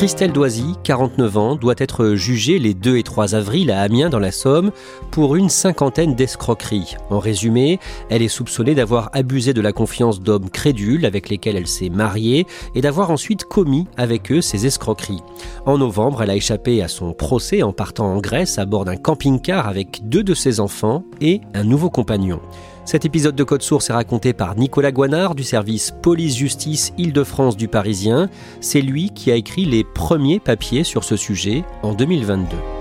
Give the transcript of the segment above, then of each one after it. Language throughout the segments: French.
Christelle Doisy, 49 ans, doit être jugée les 2 et 3 avril à Amiens dans la Somme pour une cinquantaine d'escroqueries. En résumé, elle est soupçonnée d'avoir abusé de la confiance d'hommes crédules avec lesquels elle s'est mariée et d'avoir ensuite commis avec eux ces escroqueries. En novembre, elle a échappé à son procès en partant en Grèce à bord d'un camping-car avec deux de ses enfants et un nouveau compagnon. Cet épisode de Code Source est raconté par Nicolas Guanard du service Police-Justice Île-de-France du Parisien. C'est lui qui a écrit les premiers papiers sur ce sujet en 2022.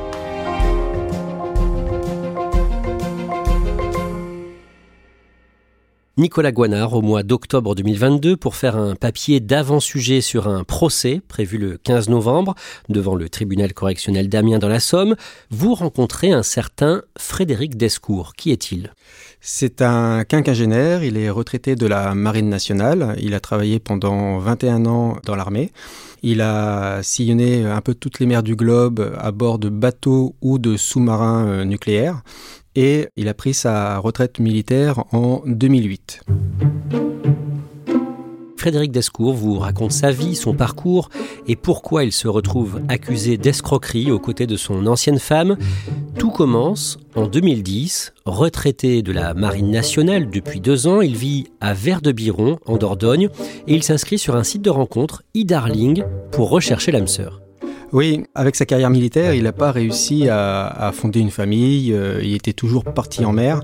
Nicolas Guanard au mois d'octobre 2022 pour faire un papier d'avant-sujet sur un procès prévu le 15 novembre devant le tribunal correctionnel d'Amiens dans la Somme. Vous rencontrez un certain Frédéric Descours. Qui est-il? C'est un quinquagénaire, il est retraité de la Marine nationale, il a travaillé pendant 21 ans dans l'armée. Il a sillonné un peu toutes les mers du globe à bord de bateaux ou de sous-marins euh, nucléaires et il a pris sa retraite militaire en 2008. Frédéric Descours vous raconte sa vie, son parcours et pourquoi il se retrouve accusé d'escroquerie aux côtés de son ancienne femme. Tout commence en 2010. Retraité de la Marine nationale depuis deux ans, il vit à Vert-de-Biron, en Dordogne, et il s'inscrit sur un site de rencontre, e-Darling, pour rechercher l'âme sœur. Oui, avec sa carrière militaire, il n'a pas réussi à, fonder une famille, euh, il était toujours parti en mer.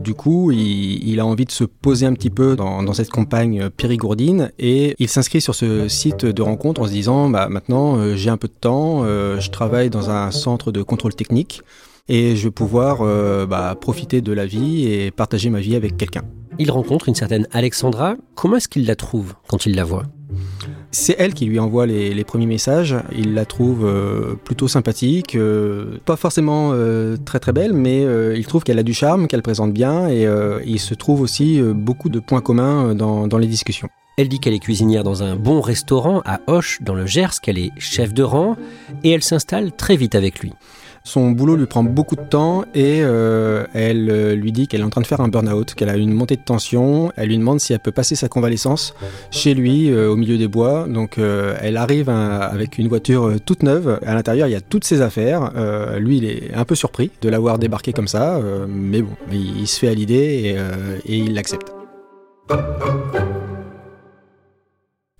Du coup, il, a envie de se poser un petit peu dans, cette campagne périgourdine et il s'inscrit sur ce site de rencontre en se disant bah, maintenant euh, j'ai un peu de temps, euh, je travaille dans un centre de contrôle technique et je vais pouvoir bah, profiter de la vie et partager ma vie avec quelqu'un. Il rencontre une certaine Alexandra. Comment est-ce qu'il la trouve quand il la voit? C'est elle qui lui envoie les, premiers messages. Il la trouve euh, plutôt sympathique, euh, pas forcément euh, très très belle, mais il trouve qu'elle a du charme, qu'elle présente bien, et il se trouve aussi beaucoup de points communs dans, dans les discussions. Elle dit qu'elle est cuisinière dans un bon restaurant à Hoche, dans le Gers, qu'elle est chef de rang, et elle s'installe très vite avec lui. Son boulot lui prend beaucoup de temps et euh, elle euh, lui dit qu'elle est en train de faire un burn-out, qu'elle a une montée de tension. Elle lui demande si elle peut passer sa convalescence chez lui euh, au milieu des bois. Donc elle arrive avec une voiture toute neuve. À l'intérieur, il y a toutes ses affaires. lui, il est un peu surpris de l'avoir débarqué comme ça, mais bon, il, se fait à l'idée et, et il l'accepte.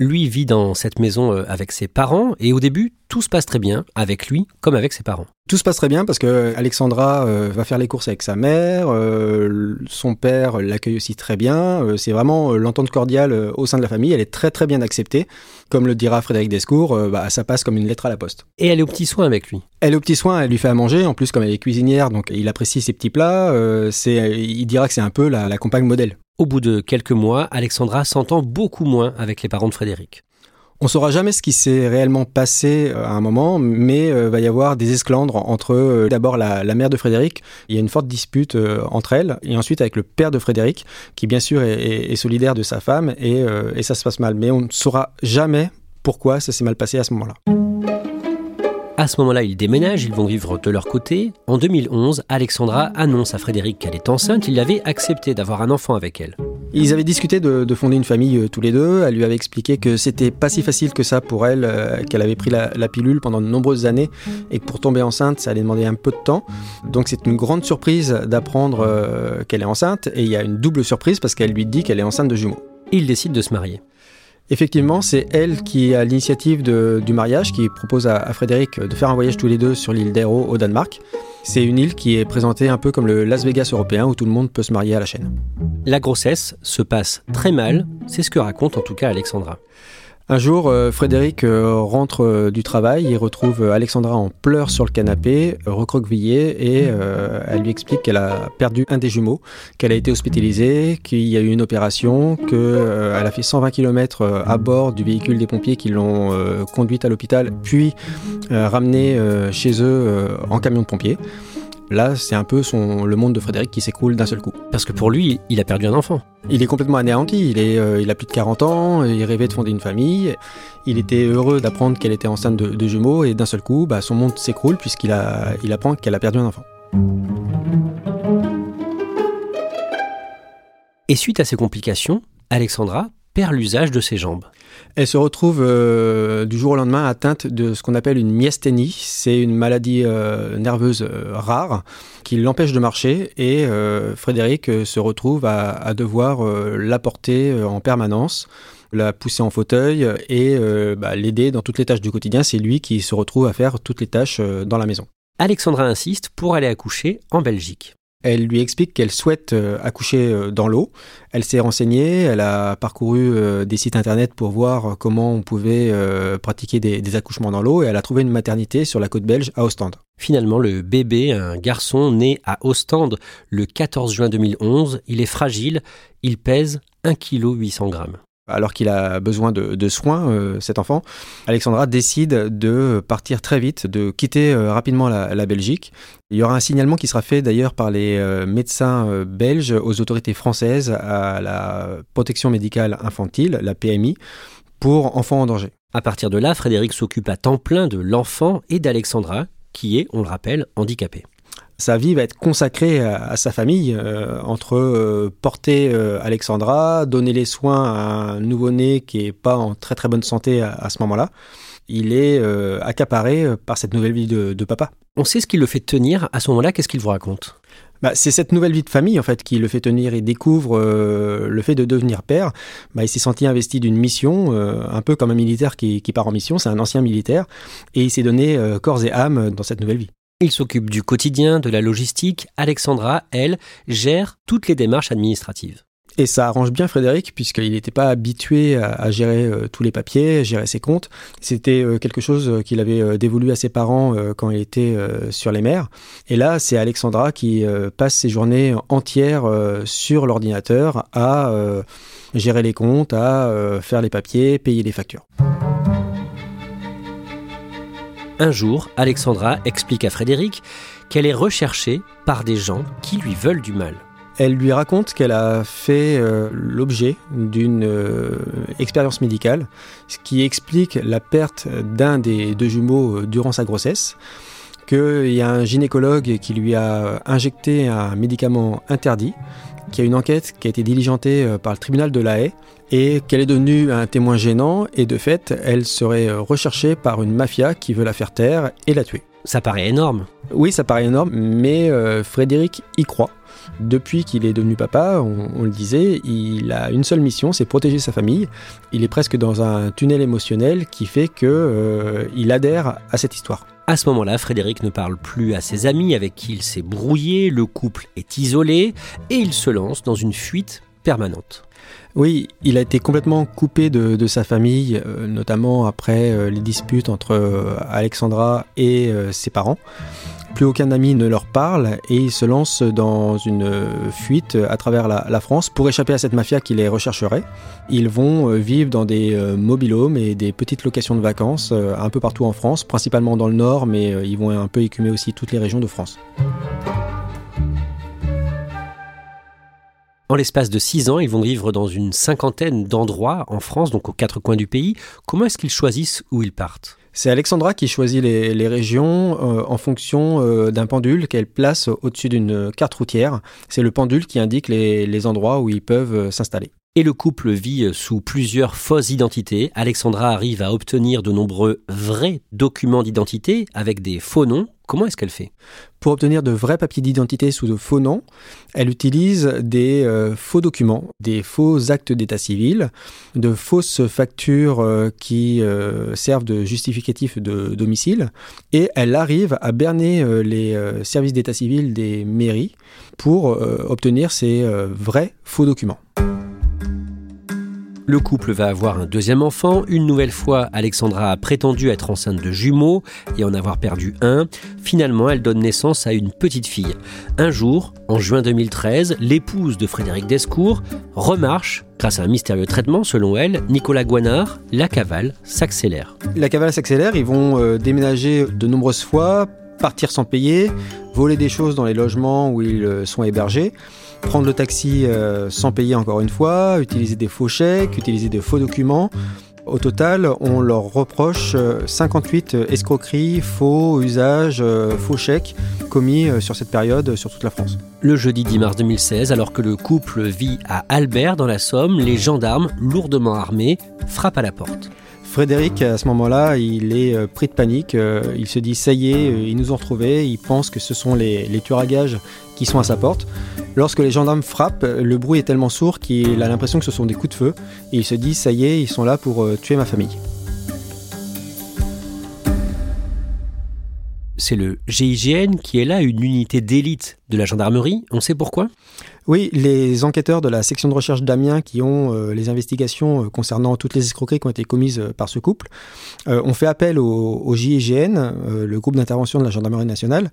Lui vit dans cette maison euh, avec ses parents et au début, tout se passe très bien avec lui comme avec ses parents. Tout se passe très bien parce que Alexandra euh, va faire les courses avec sa mère, euh, son père l'accueille aussi très bien. c'est vraiment l'entente cordiale au sein de la famille. Elle est très très bien acceptée. Comme le dira Frédéric Descours, bah, ça passe comme une lettre à la poste. Et elle est au petit soin avec lui. Elle est au petit soin, elle lui fait à manger. En plus, comme elle est cuisinière, donc il apprécie ses petits plats. c'est, il dira que c'est un peu la, la compagne modèle. Au bout de quelques mois, Alexandra s'entend beaucoup moins avec les parents de Frédéric. On saura jamais ce qui s'est réellement passé euh, à un moment, mais euh, va y avoir des esclandres entre euh, d'abord la, mère de Frédéric. Il y a une forte dispute entre elles, et ensuite avec le père de Frédéric, qui bien sûr est, solidaire de sa femme, et ça se passe mal. Mais on ne saura jamais pourquoi ça s'est mal passé à ce moment-là. À ce moment-là, ils déménagent, ils vont vivre de leur côté. En 2011, Alexandra annonce à Frédéric qu'elle est enceinte. Il avait accepté d'avoir un enfant avec elle. Ils avaient discuté de, de fonder une famille euh, tous les deux. Elle lui avait expliqué que c'était pas si facile que ça pour elle, euh, qu'elle avait pris la, la pilule pendant de nombreuses années et que pour tomber enceinte, ça allait demander un peu de temps. Donc c'est une grande surprise d'apprendre euh, qu'elle est enceinte et il y a une double surprise parce qu'elle lui dit qu'elle est enceinte de jumeaux. Il décide de se marier. Effectivement, c'est elle qui a l'initiative du mariage, qui propose à, Frédéric de faire un voyage tous les deux sur l'île d'Aero au Danemark. C'est une île qui est présentée un peu comme le Las Vegas européen où tout le monde peut se marier à la chaîne. La grossesse se passe très mal, c'est ce que raconte en tout cas Alexandra. Un jour, euh, Frédéric euh, rentre euh, du travail, il retrouve Alexandra en pleurs sur le canapé, recroquevillée, et elle lui explique qu'elle a perdu un des jumeaux, qu'elle a été hospitalisée, qu'il y a eu une opération, qu'elle a fait 120 km à bord du véhicule des pompiers qui l'ont conduite à l'hôpital, puis ramenée chez eux en camion de pompiers. Là, c'est un peu son, le monde de Frédéric qui s'écroule d'un seul coup. Parce que pour lui, il a perdu un enfant. Il est complètement anéanti, il, est, euh, il a plus de 40 ans, il rêvait de fonder une famille, il était heureux d'apprendre qu'elle était enceinte de, de jumeaux et d'un seul coup, bah, son monde s'écroule puisqu'il a, il apprend qu'elle a perdu un enfant. Et suite à ces complications, Alexandra perd l'usage de ses jambes. Elle se retrouve euh, du jour au lendemain atteinte de ce qu'on appelle une myasthénie. C'est une maladie euh, nerveuse euh, rare qui l'empêche de marcher et Frédéric se retrouve à, devoir la porter en permanence, la pousser en fauteuil et bah, l'aider dans toutes les tâches du quotidien. C'est lui qui se retrouve à faire toutes les tâches dans la maison. Alexandra insiste pour aller accoucher en Belgique. Elle lui explique qu'elle souhaite euh, accoucher euh, dans l'eau. Elle s'est renseignée, elle a parcouru euh, des sites internet pour voir comment on pouvait pratiquer des, accouchements dans l'eau et elle a trouvé une maternité sur la côte belge à Ostende. Finalement, le bébé, un garçon né à Ostende le 14 juin 2011, il est fragile, il pèse 1 kg 800 grammes. Alors qu'il a besoin de, soins, euh, cet enfant, Alexandra décide de partir très vite, de quitter euh, rapidement la, Belgique. Il y aura un signalement qui sera fait d'ailleurs par les euh, médecins belges aux autorités françaises à la protection médicale infantile, la PMI, pour enfants en danger. À partir de là, Frédéric s'occupe à temps plein de l'enfant et d'Alexandra, qui est, on le rappelle, handicapée. Sa vie va être consacrée à, à sa famille, euh, entre euh, porter euh, Alexandra, donner les soins à un nouveau-né qui est pas en très très bonne santé à, à ce moment-là. Il est euh, accaparé par cette nouvelle vie de, de papa. On sait ce qui le fait tenir. À ce moment-là, qu'est-ce qu'il vous raconte? Bah, c'est cette nouvelle vie de famille en fait qui le fait tenir. Il découvre euh, le fait de devenir père. Bah, il s'est senti investi d'une mission, euh, un peu comme un militaire qui, qui part en mission. C'est un ancien militaire et il s'est donné euh, corps et âme dans cette nouvelle vie. Il s'occupe du quotidien, de la logistique. Alexandra, elle, gère toutes les démarches administratives. Et ça arrange bien Frédéric, puisqu'il n'était pas habitué à, à gérer euh, tous les papiers, gérer ses comptes. C'était euh, quelque chose euh, qu'il avait dévolu à ses parents quand il était sur les mers. Et là, c'est Alexandra qui passe ses journées entières sur l'ordinateur à gérer les comptes, à faire les papiers, payer les factures. Un jour, Alexandra explique à Frédéric qu'elle est recherchée par des gens qui lui veulent du mal. Elle lui raconte qu'elle a fait euh, l'objet d'une euh, expérience médicale, ce qui explique la perte d'un des deux jumeaux euh, durant sa grossesse, qu'il y a un gynécologue qui lui a injecté un médicament interdit, qu'il y a une enquête qui a été diligentée euh, par le tribunal de La Haye, et qu'elle est devenue un témoin gênant, et de fait, elle serait euh, recherchée par une mafia qui veut la faire taire et la tuer. Ça paraît énorme. Oui, ça paraît énorme, mais euh, Frédéric y croit. Depuis qu'il est devenu papa, on, on le disait, il a une seule mission, c'est protéger sa famille. Il est presque dans un tunnel émotionnel qui fait que euh, il adhère à cette histoire. À ce moment-là, Frédéric ne parle plus à ses amis avec qui il s'est brouillé, le couple est isolé et il se lance dans une fuite permanente. Oui, il a été complètement coupé de, sa famille, euh, notamment après euh, les disputes entre euh, Alexandra et ses parents. Plus aucun ami ne leur parle et il se lance dans une fuite à travers la, France pour échapper à cette mafia qui les rechercherait. Ils vont euh, vivre dans des euh, mobilhomes et des petites locations de vacances euh, un peu partout en France, principalement dans le nord, mais ils vont un peu écumer aussi toutes les régions de France. En l'espace de six ans, ils vont vivre dans une cinquantaine d'endroits en France, donc aux quatre coins du pays. Comment est-ce qu'ils choisissent où ils partent? C'est Alexandra qui choisit les, régions en fonction d'un pendule qu'elle place au-dessus d'une carte routière. C'est le pendule qui indique les endroits où ils peuvent s'installer et le couple vit sous plusieurs fausses identités. Alexandra arrive à obtenir de nombreux vrais documents d'identité avec des faux noms. Comment est-ce qu'elle fait? Pour obtenir de vrais papiers d'identité sous de faux noms, elle utilise des euh, faux documents, des faux actes d'état civil, de fausses factures euh, qui euh, servent de justificatif de domicile, et elle arrive à berner les services d'état civil des mairies pour obtenir ces vrais faux documents. Le couple va avoir un deuxième enfant. Une nouvelle fois, Alexandra a prétendu être enceinte de jumeaux et en avoir perdu un. Finalement, elle donne naissance à une petite fille. Un jour, en juin 2013, l'épouse de Frédéric Descours remarche Grâce à un mystérieux traitement, selon elle, Nicolas Guanard, la cavale s'accélère. La cavale s'accélère, ils vont euh, déménager de nombreuses fois, partir sans payer, voler des choses dans les logements où ils euh, sont hébergés prendre le taxi euh, sans payer encore une fois, utiliser des faux chèques, utiliser de faux documents. Au total, on leur reproche 58 euh, escroqueries, faux usages, euh, faux chèques commis sur cette période sur toute la France. Le jeudi 10 mars 2016, alors que le couple vit à Albert dans la Somme, les gendarmes, lourdement armés, frappent à la porte. Frédéric, à ce moment-là, il est pris de panique. Il se dit ça y est, ils nous ont retrouvés. Il pense que ce sont les, les tueurs à gages qui sont à sa porte. Lorsque les gendarmes frappent, le bruit est tellement sourd qu'il a l'impression que ce sont des coups de feu et il se dit ça y est, ils sont là pour euh, tuer ma famille. C'est le GIGN qui est là, une unité d'élite de la gendarmerie. On sait pourquoi? Oui, les enquêteurs de la section de recherche d'Amiens qui ont euh, les investigations euh, concernant toutes les escroqueries qui ont été commises euh, par ce couple ont fait appel au, JIGN, le groupe d'intervention de la gendarmerie nationale,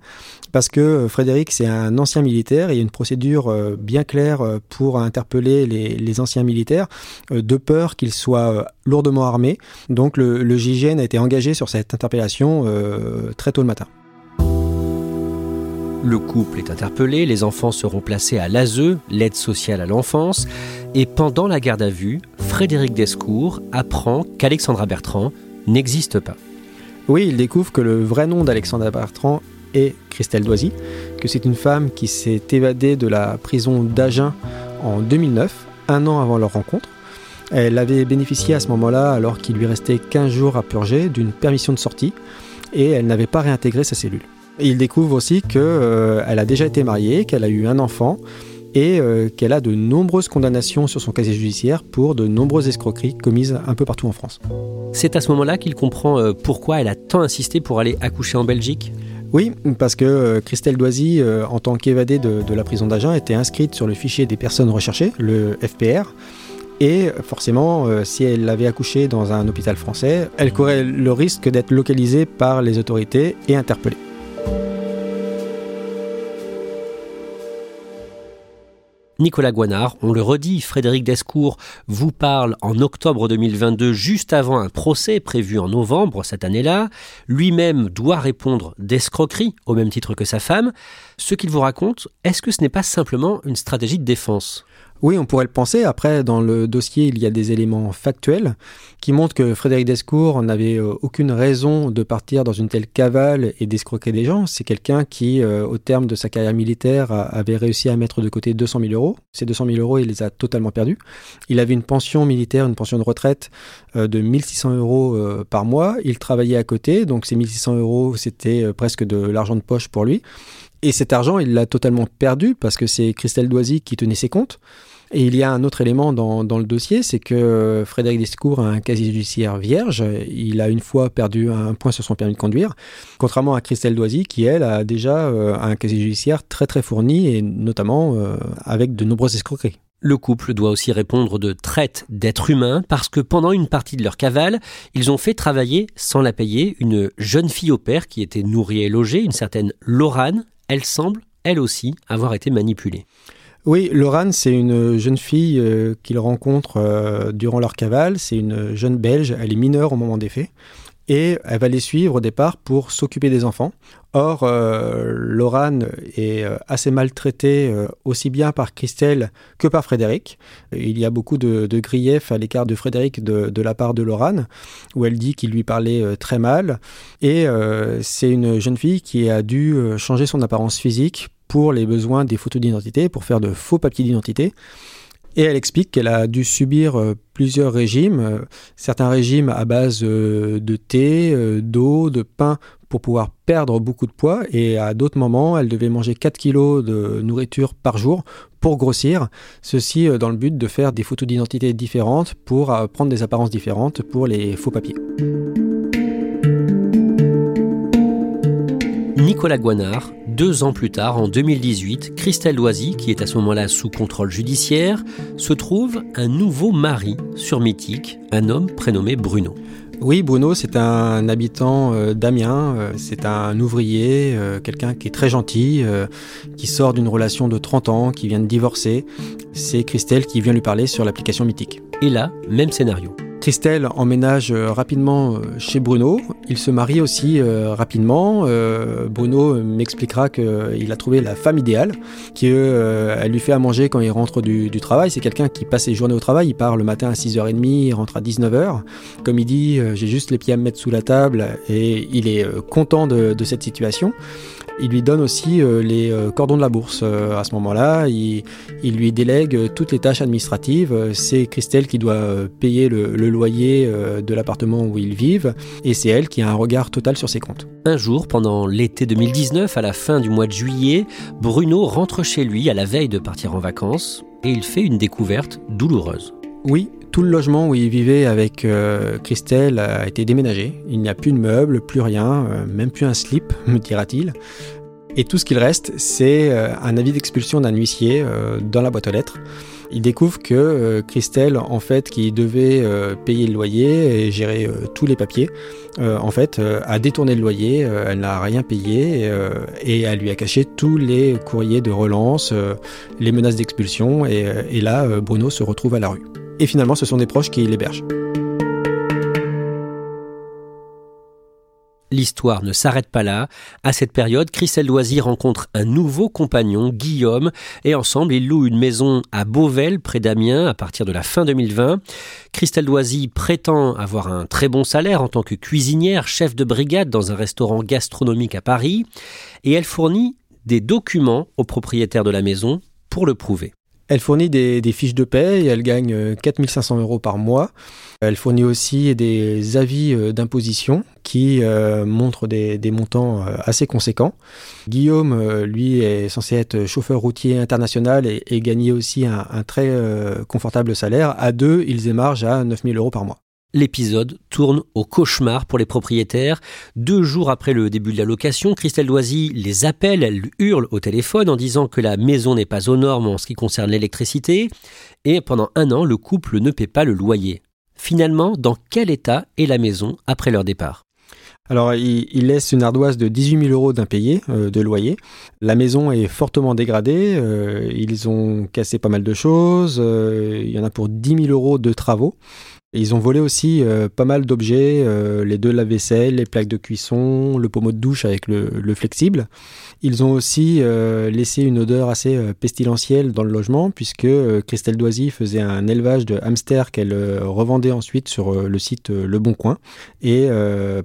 parce que Frédéric, c'est un ancien militaire et il y a une procédure bien claire pour interpeller les, anciens militaires, de peur qu'ils soient lourdement armés. Donc le, le JIGN a été engagé sur cette interpellation très tôt le matin. Le couple est interpellé, les enfants seront placés à l'ASE, l'aide sociale à l'enfance, et pendant la garde à vue, Frédéric Descours apprend qu'Alexandra Bertrand n'existe pas. Oui, il découvre que le vrai nom d'Alexandra Bertrand est Christelle Doisy, que c'est une femme qui s'est évadée de la prison d'Agen en 2009, un an avant leur rencontre. Elle avait bénéficié à ce moment-là, alors qu'il lui restait 15 jours à purger, d'une permission de sortie, et elle n'avait pas réintégré sa cellule il découvre aussi qu'elle euh, a déjà été mariée, qu'elle a eu un enfant et euh, qu'elle a de nombreuses condamnations sur son casier judiciaire pour de nombreuses escroqueries commises un peu partout en France. C'est à ce moment-là qu'il comprend euh, pourquoi elle a tant insisté pour aller accoucher en Belgique? Oui, parce que Christelle Doisy, en tant qu'évadée de, de, la prison d'Agen, était inscrite sur le fichier des personnes recherchées, le FPR. Et forcément, si elle avait accouché dans un hôpital français, elle courait le risque d'être localisée par les autorités et interpellée. Nicolas Guanard, on le redit, Frédéric Descours vous parle en octobre 2022, juste avant un procès prévu en novembre cette année-là. Lui-même doit répondre d'escroquerie, au même titre que sa femme. Ce qu'il vous raconte, est-ce que ce n'est pas simplement une stratégie de défense? Oui, on pourrait le penser. Après, dans le dossier, il y a des éléments factuels qui montrent que Frédéric Descours n'avait euh, aucune raison de partir dans une telle cavale et d'escroquer des gens. C'est quelqu'un qui, euh, au terme de sa carrière militaire, avait réussi à mettre de côté 200 000 euros. Ces 200 000 euros, il les a totalement perdus. Il avait une pension militaire, une pension de retraite euh, de 1600 euros par mois. Il travaillait à côté, donc ces 1600 euros, c'était presque de l'argent de poche pour lui. Et cet argent, il l'a totalement perdu parce que c'est Christelle Doisy qui tenait ses comptes. Et il y a un autre élément dans, le dossier, c'est que Frédéric Descours a un casier judiciaire vierge. Il a une fois perdu un point sur son permis de conduire, contrairement à Christelle Doisy, qui elle a déjà euh, un casier judiciaire très très fourni et notamment euh, avec de nombreuses escroqueries. Le couple doit aussi répondre de traite d'êtres humains parce que pendant une partie de leur cavale, ils ont fait travailler, sans la payer, une jeune fille au père qui était nourrie et logée, une certaine Lorane. Elle semble, elle aussi, avoir été manipulée. Oui, Lorane, c'est une jeune fille euh, qu'ils rencontrent euh, durant leur cavale. C'est une jeune Belge, elle est mineure au moment des faits. Et elle va les suivre au départ pour s'occuper des enfants. Or, euh, est euh, assez maltraitée euh, aussi bien par Christelle que par Frédéric. Il y a beaucoup de, griefs à l'écart de Frédéric de, la part de Lorane, où elle dit qu'il lui parlait très mal. Et c'est une jeune fille qui a dû changer son apparence physique pour les besoins des photos d'identité, pour faire de faux papiers d'identité. Et elle explique qu'elle a dû subir euh, plusieurs régimes, euh, certains régimes à base euh, de thé, d'eau, de pain pour pouvoir perdre beaucoup de poids et à d'autres moments elle devait manger 4 kilos de nourriture par jour pour grossir, ceci dans le but de faire des photos d'identité différentes pour prendre des apparences différentes pour les faux papiers. Nicolas Guanard, deux ans plus tard, en 2018, Christelle Loisy, qui est à ce moment-là sous contrôle judiciaire, se trouve un nouveau mari sur Mythique, un homme prénommé Bruno. Oui, Bruno, c'est un habitant euh, d'Amiens, euh, c'est un ouvrier, euh, quelqu'un qui est très gentil, qui sort d'une relation de 30 ans, qui vient de divorcer. C'est Christelle qui vient lui parler sur l'application Mythique. Et là, même scénario. Christelle emménage euh, rapidement euh, chez Bruno. Il se marie aussi euh, rapidement. Bruno m'expliquera qu'il a trouvé la femme idéale, qu'elle lui fait à manger quand il rentre du, travail. C'est quelqu'un qui passe ses journées au travail. Il part le matin à 6h30, il rentre à 19h. Comme il dit, j'ai juste les pieds à me mettre sous la table et il est content de cette situation. Il lui donne aussi les cordons de la bourse à ce moment-là. Il, lui délègue toutes les tâches administratives. C'est Christelle qui doit payer le, loyer de l'appartement où ils vivent et c'est elle qui a un regard total sur ses comptes. Un jour, pendant l'été 2019, à la fin du mois de juillet, Bruno rentre chez lui à la veille de partir en vacances et il fait une découverte douloureuse. Oui, tout le logement où il vivait avec Christelle a été déménagé. Il n'y a plus de meubles, plus rien, même plus un slip, me dira-t-il. Et tout ce qu'il reste, c'est euh, un avis d'expulsion d'un huissier euh, dans la boîte aux lettres. Il découvre que euh, Christelle, en fait, qui devait payer le loyer et gérer tous les papiers, en fait, a détourné le loyer, elle n'a rien payé et elle lui a caché tous les courriers de relance, les menaces d'expulsion et là, Bruno se retrouve à la rue. Et finalement, ce sont des proches qui l'hébergent. L'histoire ne s'arrête pas là. À cette période, Christelle Loisy rencontre un nouveau compagnon, Guillaume, et ensemble, ils louent une maison à Beauvel, près d'Amiens, à partir de la fin 2020. Christelle Loisy prétend avoir un très bon salaire en tant que cuisinière, chef de brigade dans un restaurant gastronomique à Paris, et elle fournit des documents au propriétaire de la maison pour le prouver. Elle fournit des, fiches de paie et elle gagne 4500 euh, euros par mois. Elle fournit aussi des avis euh, d'imposition qui euh, montrent des, montants assez conséquents. Guillaume, lui, est censé être chauffeur routier international et, gagner aussi un, un très confortable salaire. À deux, ils émargent à 9000 euros par mois. L'épisode tourne au cauchemar pour les propriétaires. Deux jours après le début de la location, Christelle Loisy les appelle, elle hurle au téléphone en disant que la maison n'est pas aux normes en ce qui concerne l'électricité. Et pendant un an, le couple ne paie pas le loyer. Finalement, dans quel état est la maison après leur départ? Alors, il, laisse une ardoise de 18 000 euros d'impayé euh, de loyer. La maison est fortement dégradée. Euh, ils ont cassé pas mal de choses. Euh, il y en a pour 10 000 euros de travaux. Ils ont volé aussi euh, pas mal d'objets, euh, les deux lave-vaisselle, les plaques de cuisson, le pommeau de douche avec le, flexible. Ils ont aussi euh, laissé une odeur assez pestilentielle dans le logement puisque Christelle Doisy faisait un élevage de hamsters qu'elle revendait ensuite sur le site Le Bon Coin. Et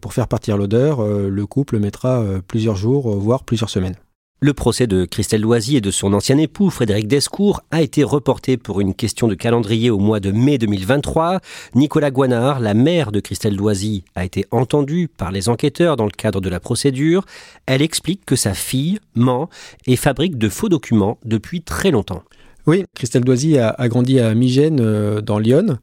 pour faire partir l'odeur, le couple mettra plusieurs jours, voire plusieurs semaines. Le procès de Christelle Loisy et de son ancien époux, Frédéric Descours, a été reporté pour une question de calendrier au mois de mai 2023. Nicolas Guanard, la mère de Christelle Loisy, a été entendue par les enquêteurs dans le cadre de la procédure. Elle explique que sa fille ment et fabrique de faux documents depuis très longtemps. Oui, Christelle Loisy a, grandi à Migène, euh, dans Lyon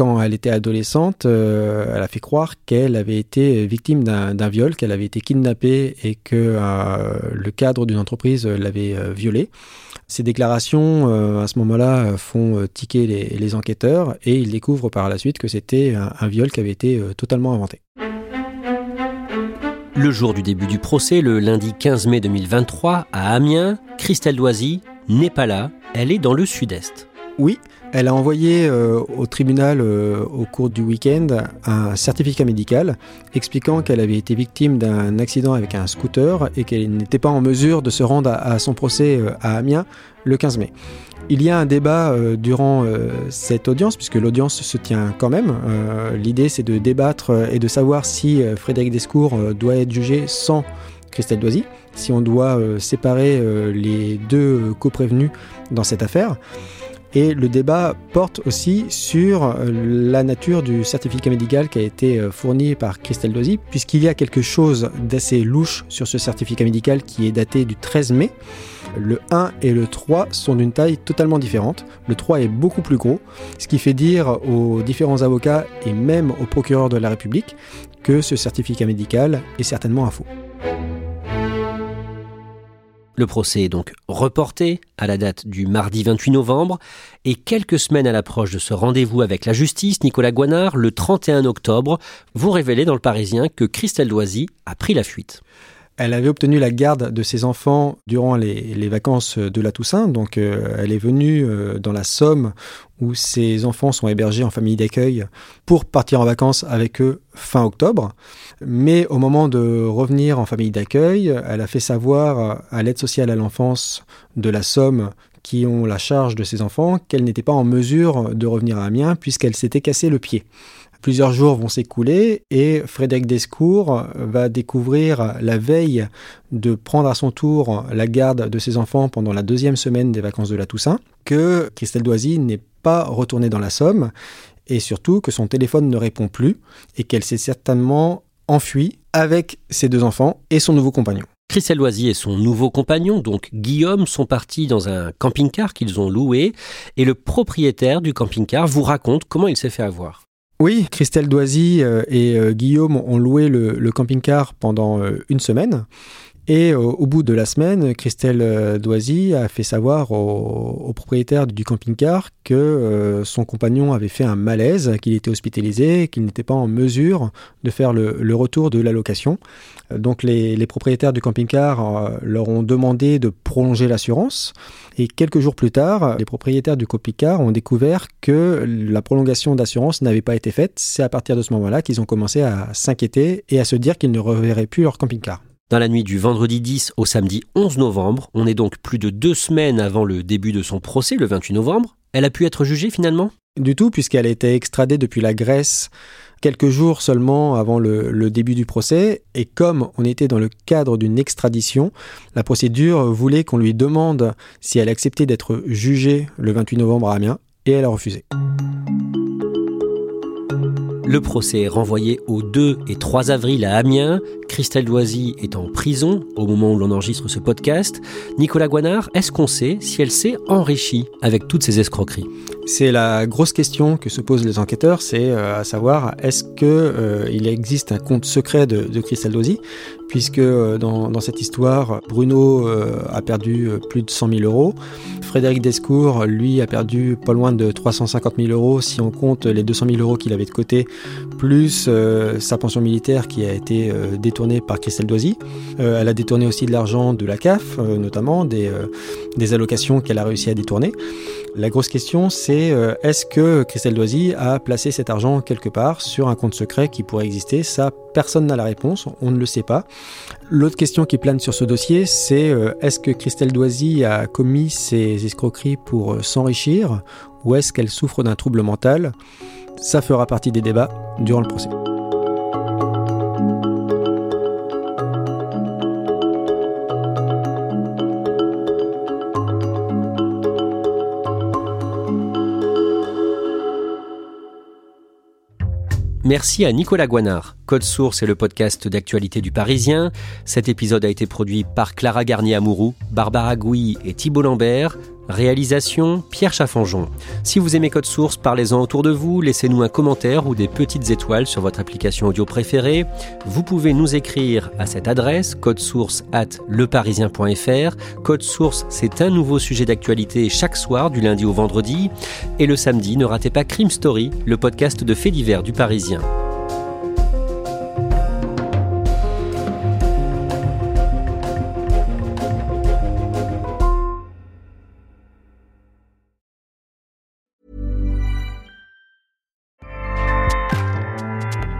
quand elle était adolescente, euh, elle a fait croire qu'elle avait été victime d'un viol, qu'elle avait été kidnappée et que euh, le cadre d'une entreprise l'avait euh, violée. Ces déclarations, à ce moment-là, font tiquer les, enquêteurs et ils découvrent par la suite que c'était un, viol qui avait été totalement inventé. Le jour du début du procès, le lundi 15 mai 2023, à Amiens, Christelle Doisy n'est pas là, elle est dans le sud-est. Oui, elle a envoyé euh, au tribunal euh, au cours du week-end un certificat médical expliquant qu'elle avait été victime d'un accident avec un scooter et qu'elle n'était pas en mesure de se rendre à, son procès euh, à Amiens le 15 mai. Il y a un débat durant cette audience, puisque l'audience se tient quand même. L'idée, c'est de débattre et de savoir si Frédéric Descours doit être jugé sans Christelle Doisy, si on doit séparer les deux coprévenus dans cette affaire. Et le débat porte aussi sur euh, la nature du certificat médical qui a été euh, fourni par Christelle Doisy, puisqu'il y a quelque chose d'assez louche sur ce certificat médical qui est daté du 13 mai. Le 1 et le 3 sont d'une taille totalement différente. Le 3 est beaucoup plus gros, ce qui fait dire aux différents avocats et même au procureur de la République que ce certificat médical est certainement un faux. Le procès est donc reporté à la date du mardi 28 novembre et quelques semaines à l'approche de ce rendez-vous avec la justice, Nicolas Guanard, le 31 octobre, vous révélez dans le Parisien que Christelle Doisy a pris la fuite. Elle avait obtenu la garde de ses enfants durant les, vacances de la Toussaint, donc euh, elle est venue euh, dans la Somme où ses enfants sont hébergés en famille d'accueil pour partir en vacances avec eux fin octobre. Mais au moment de revenir en famille d'accueil, elle a fait savoir à l'aide sociale à l'enfance de la Somme qui ont la charge de ses enfants qu'elle n'était pas en mesure de revenir à Amiens puisqu'elle s'était cassé le pied. Plusieurs jours vont s'écouler et Frédéric Descours va découvrir la veille de prendre à son tour la garde de ses enfants pendant la deuxième semaine des vacances de la Toussaint que Christelle Doisy n'est pas retournée dans la Somme et surtout que son téléphone ne répond plus et qu'elle s'est certainement enfuie avec ses deux enfants et son nouveau compagnon. Christelle Loisy et son nouveau compagnon, donc Guillaume, sont partis dans un camping-car qu'ils ont loué et le propriétaire du camping-car vous raconte comment il s'est fait avoir. Oui, Christelle Doisy euh, et euh, Guillaume ont loué le, camping-car pendant euh, une semaine. Et au, au bout de la semaine, Christelle euh, Doisy a fait savoir au, au propriétaire du camping-car que euh, son compagnon avait fait un malaise, qu'il était hospitalisé, qu'il n'était pas en mesure de faire le, retour de la location. Euh, Donc les, les propriétaires du camping-car euh, leur ont demandé de prolonger l'assurance. Et quelques jours plus tard, les propriétaires du camping-car ont découvert que la prolongation d'assurance n'avait pas été faite. C'est à partir de ce moment-là qu'ils ont commencé à s'inquiéter et à se dire qu'ils ne reverraient plus leur camping-car. Dans la nuit du vendredi 10 au samedi 11 novembre, on est donc plus de deux semaines avant le début de son procès, le 28 novembre. Elle a pu être jugée finalement? Du tout, puisqu'elle a été extradée depuis la Grèce quelques jours seulement avant le, début du procès. Et comme on était dans le cadre d'une extradition, la procédure voulait qu'on lui demande si elle acceptait d'être jugée le 28 novembre à Amiens, et elle a refusé. Le procès est renvoyé au 2 et 3 avril à Amiens. Christelle Doisy est en prison au moment où l'on enregistre ce podcast. Nicolas Guanard, est-ce qu'on sait si elle s'est enrichie avec toutes ces escroqueries? C'est la grosse question que se posent les enquêteurs, c'est euh, à savoir est-ce que euh, existe un compte secret de, Christelle Doisy puisque euh, dans, cette histoire, Bruno a perdu plus de 100 000 euros. Frédéric Descours, lui, a perdu pas loin de 350 000 euros si on compte les 200 000 euros qu'il avait de côté, plus euh, sa pension militaire qui a été euh, détournée par Christelle Doisy. Euh, elle a détourné aussi de l'argent de la CAF, notamment des, des allocations qu'elle a réussi à détourner. La grosse question, c'est est-ce que Christelle Doisy a placé cet argent quelque part sur un compte secret qui pourrait exister? Ça, personne n'a la réponse, on ne le sait pas. L'autre question qui plane sur ce dossier, c'est est-ce que Christelle Doisy a commis ces escroqueries pour s'enrichir ou est-ce qu'elle souffre d'un trouble mental? Ça fera partie des débats durant le procès. Merci à Nicolas Guanard. Code Source est le podcast d'actualité du Parisien. Cet épisode a été produit par Clara Garnier-Amouroux, Barbara Gouy et Thibault Lambert. Réalisation Pierre Chaffanjon. Si vous aimez Code Source, parlez-en autour de vous, laissez-nous un commentaire ou des petites étoiles sur votre application audio préférée. Vous pouvez nous écrire à cette adresse codesource at leparisien.fr. Code Source, c'est un nouveau sujet d'actualité chaque soir du lundi au vendredi. Et le samedi, ne ratez pas Crime Story, le podcast de faits divers du Parisien.